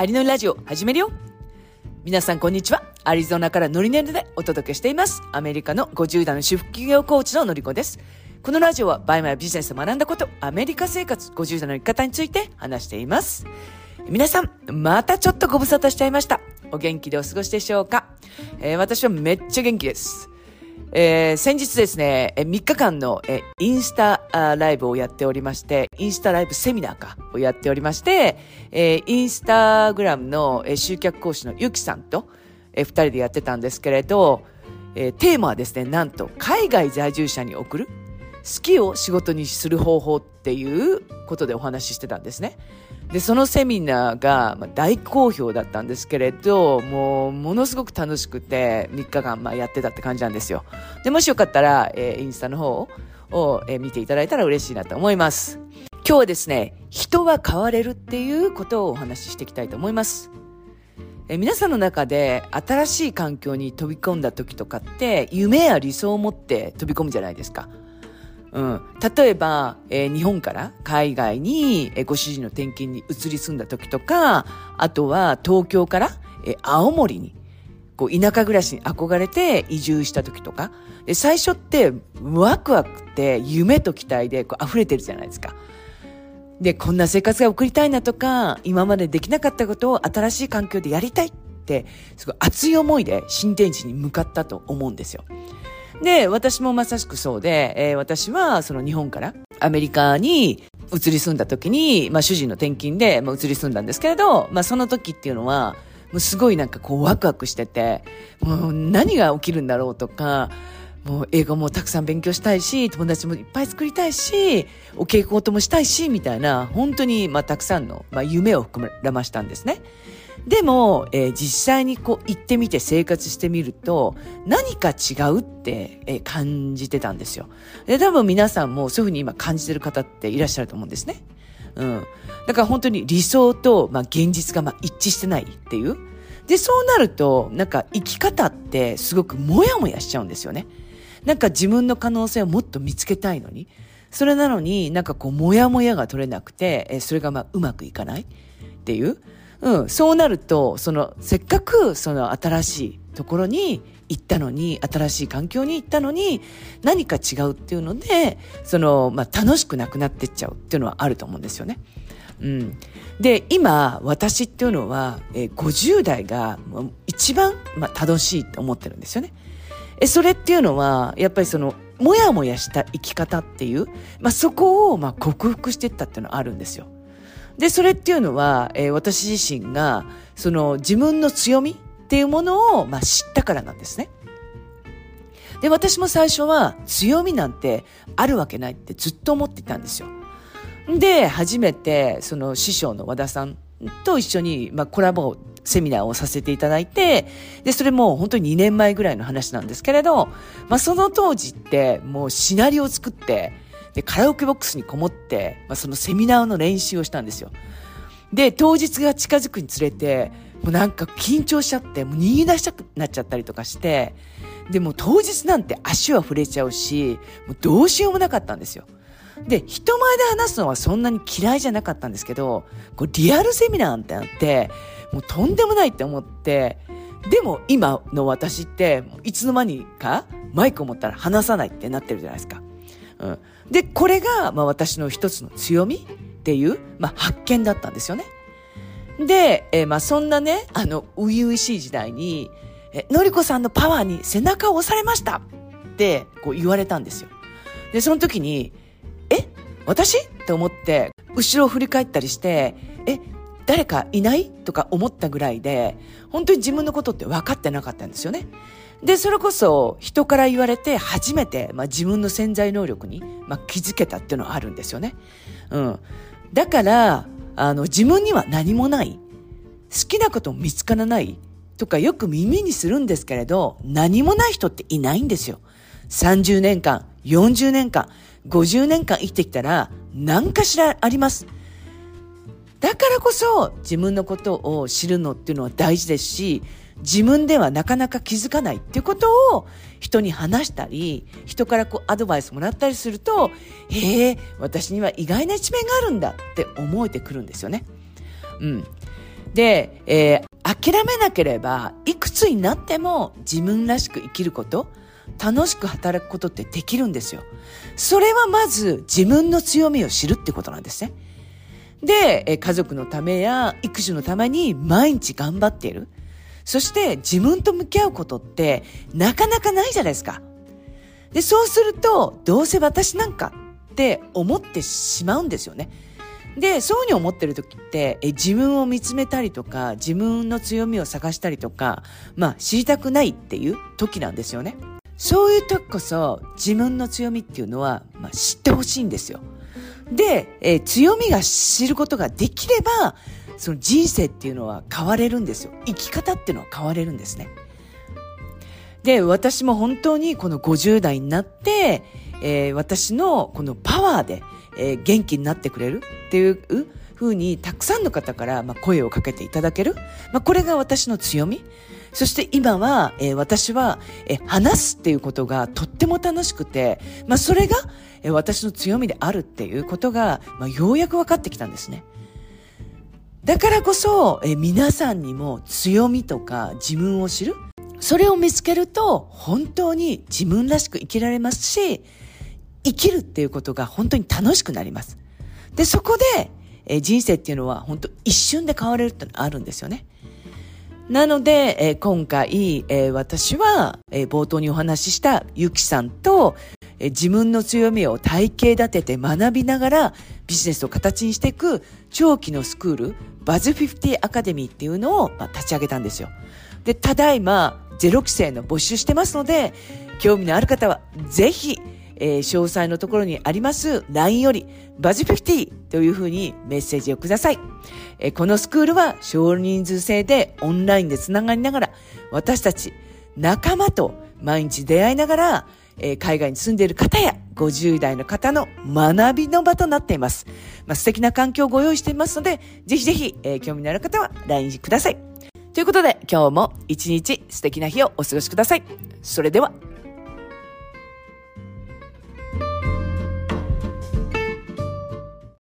アリノリラジオ始めるよ皆さんこんにちは。アリゾナからノリネルでお届けしています。アメリカの50代の主婦企業コーチののりこです。このラジオはバイマイビジネスで学んだこと、アメリカ生活50代の生き方について話しています。皆さん、またちょっとご無沙汰しちゃいました。お元気でお過ごしでしょうか、えー私はめっちゃ元気です。えー先日ですね、3日間の、インスタライブをやっておりまして、インスタライブセミナーか、をやっておりまして、えーインスタグラムの、集客講師のゆきさんと、えー二人でやってたんですけれど、えテーマはですね、なんと、海外在住者に送る好きを仕事にする方法っていうことでお話ししてたんですね。で、そのセミナーが大好評だったんですけれど、もうものすごく楽しくて3日間まあやってたって感じなんですよ。で、もしよかったら、えーインスタの方を、えー見ていただいたら嬉しいなと思います。今日はですね、人は変われるっていうことをお話ししていきたいと思います。え皆さんの中で新しい環境に飛び込んだ時とかって夢や理想を持って飛び込むじゃないですか。うん、例えば、えー日本から海外に、えーご主人の転勤に移り住んだ時とか、あとは東京から、えー青森に、こう田舎暮らしに憧れて移住した時とか、で最初ってワクワクって夢と期待でこう溢れてるじゃないですか。で、こんな生活が送りたいなとか、今までできなかったことを新しい環境でやりたいって、すごい熱い思いで新天地に向かったと思うんですよ。で、私もまさしくそうで、えー私はその日本からアメリカに移り住んだ時に、まあ主人の転勤で、まあ、移り住んだんですけれど、まあその時っていうのは、もうすごいなんかこうワクワクしてて、もう何が起きるんだろうとか、もう英語もたくさん勉強したいし、友達もいっぱい作りたいし、お稽古事もしたいし、みたいな、本当にまあたくさんの、まあ、夢を膨らましたんですね。でも、えー実際にこう行ってみて生活してみると、何か違うって、えー感じてたんですよ。で、多分皆さんもそういうふうに今感じてる方っていらっしゃると思うんですね。うん。だから本当に理想と、まあ、現実がまあ一致してないっていう。で、そうなると、なんか生き方ってすごくモヤモヤしちゃうんですよね。なんか自分の可能性をもっと見つけたいのに、それなのになんかこう、モヤモヤが取れなくて、それがまあうまくいかないっていう。うん、そうなると、その、せっかくその新しいところに行ったのに、新しい環境に行ったのに、何か違うっていうので、その、まあ楽しくなくなってっちゃうっていうのはあると思うんですよね。うん。で、今、私っていうのは、えー50代が一番、まあ、楽しいと思ってるんですよね。え、それっていうのは、やっぱりその、もやもやした生き方っていう、まあ、そこを、まあ、克服していったっていうのはあるんですよ。で、それっていうのは、えー私自身が、その、自分の強みっていうものを、まあ、知ったからなんですね。で、私も最初は、強みなんてあるわけないってずっと思っていたんですよ。で、初めて、その師匠の和田さんと一緒に、まあ、コラボセミナーをさせていただいて、で、それも本当に2年前ぐらいの話なんですけれど、まあ、その当時って、もうシナリオを作って、で、カラオケボックスにこもって、まあ、そのセミナーの練習をしたんですよ。で、当日が近づくにつれて、もうなんか緊張しちゃって、もう逃げ出したくなっちゃったりとかして、で、も当日なんて足は触れちゃうし、もうどうしようもなかったんですよ。で、人前で話すのはそんなに嫌いじゃなかったんですけど、こうリアルセミナーってなって、もうとんでもないって思って、でも今の私って、いつの間にかマイクを持ったら話さないってなってるじゃないですか。うん。で、これが、まあ私の一つの強みっていう、まあ発見だったんですよね。で、えーまあそんなね、あの、初々しい時代に、え、のりこさんのパワーに背中を押されましたって、こう言われたんですよ。で、その時に、え私？って思って、後ろを振り返ったりして、え誰かいない？とか思ったぐらいで、本当に自分のことって分かってなかったんですよね。で、それこそ人から言われて初めて、まあ、自分の潜在能力に、まあ、気づけたっていうのはあるんですよね。うん。だから、あの、自分には何もない。好きなことも見つからないとかよく耳にするんですけれど、何もない人っていないんですよ。30年間、40年間、50年間生きてきたら何かしらあります。だからこそ自分のことを知るのっていうのは大事ですし、自分ではなかなか気づかないっていうことを人に話したり、人からこうアドバイスもらったりすると、へえ、私には意外な一面があるんだって思えてくるんですよね。うん。で、えー、諦めなければ、いくつになっても自分らしく生きること、楽しく働くことってできるんですよ。それはまず自分の強みを知るってことなんですね。で、家族のためや育児のために毎日頑張っている。そして自分と向き合うことってなかなかないじゃないですか。で、そうすると、どうせ私なんかって思ってしまうんですよね。で、そうに思ってる時って、え自分を見つめたりとか、自分の強みを探したりとか、まあ、知りたくないっていう時なんですよね。そういう時こそ、自分の強みっていうのは、まあ、知ってほしいんですよ。で、え、強みが知ることができれば、その人生っていうのは変われるんですよ。生き方っていうのは変われるんですね。で、私も本当にこの50代になって、えー、私のこのパワーで、えー、元気になってくれるっていうふうにたくさんの方から、まあ、声をかけていただける。まあ、これが私の強み。そして今は、えー、私は、えー、話すっていうことがとっても楽しくて、まあ、それが、えー、私の強みであるっていうことが、まあ、ようやく分かってきたんですね。だからこそ、え皆さんにも強みとか自分を知るそれを見つけると本当に自分らしく生きられますし、生きるっていうことが本当に楽しくなります。で、そこで、え人生っていうのは本当一瞬で変われるってのあるんですよね。なので、え今回、え私は、え冒頭にお話ししたゆきさんと、え自分の強みを体系立てて学びながらビジネスを形にしていく長期のスクール、バズ50アカデミーっていうのを、ま立ち上げたんですよ。で、ただいま、ゼロ期生の募集してますので、興味のある方は、ぜひ、えー、詳細のところにあります LINE より、バズ50というふうにメッセージをください。えー、このスクールは少人数制でオンラインでつながりながら、私たち仲間と毎日出会いながら、えー、海外に住んでいる方や50代の方の学びの場となっています。まあ、素敵な環境をご用意していますので、ぜひぜひ、えー、興味のある方は LINE ください。ということで、今日も一日素敵な日をお過ごしください。それでは。